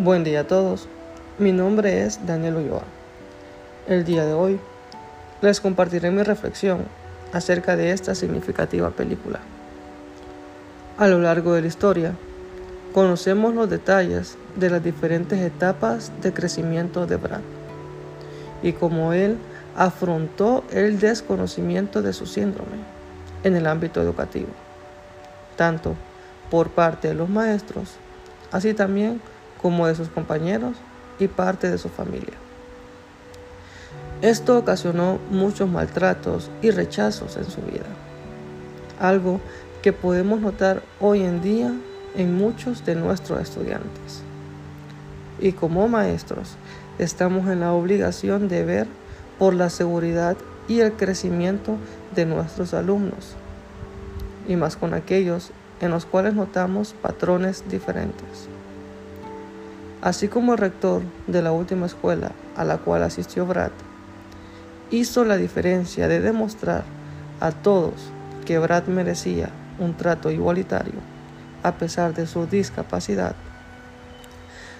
Buen día a todos. Mi nombre es Daniel Ulloa. El día de hoy les compartiré mi reflexión acerca de esta significativa película. A lo largo de la historia, conocemos los detalles de las diferentes etapas de crecimiento de Brad y cómo él afrontó el desconocimiento de su síndrome en el ámbito educativo, tanto por parte de los maestros, así también como de sus compañeros y parte de su familia. Esto ocasionó muchos maltratos y rechazos en su vida, algo que podemos notar hoy en día en muchos de nuestros estudiantes. Y como maestros, estamos en la obligación de ver por la seguridad y el crecimiento de nuestros alumnos, y más con aquellos en los cuales notamos patrones diferentes. Así como el rector de la última escuela a la cual asistió Brad, hizo la diferencia de demostrar a todos que Brad merecía un trato igualitario a pesar de su discapacidad.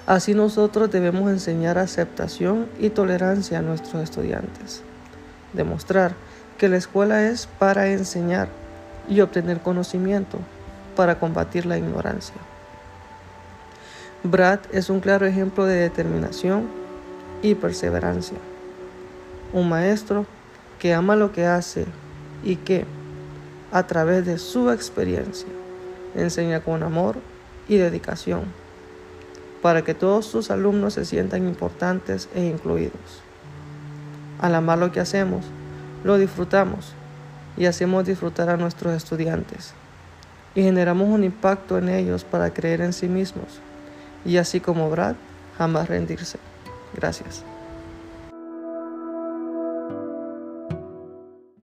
Así nosotros debemos enseñar aceptación y tolerancia a nuestros estudiantes. Demostrar que la escuela es para enseñar y obtener conocimiento para combatir la ignorancia. Brad es un claro ejemplo de determinación y perseverancia. Un maestro que ama lo que hace y que, a través de su experiencia, enseña con amor y dedicación para que todos sus alumnos se sientan importantes e incluidos. Al amar lo que hacemos, lo disfrutamos y hacemos disfrutar a nuestros estudiantes y generamos un impacto en ellos para creer en sí mismos y así como Brad, jamás rendirse. Gracias.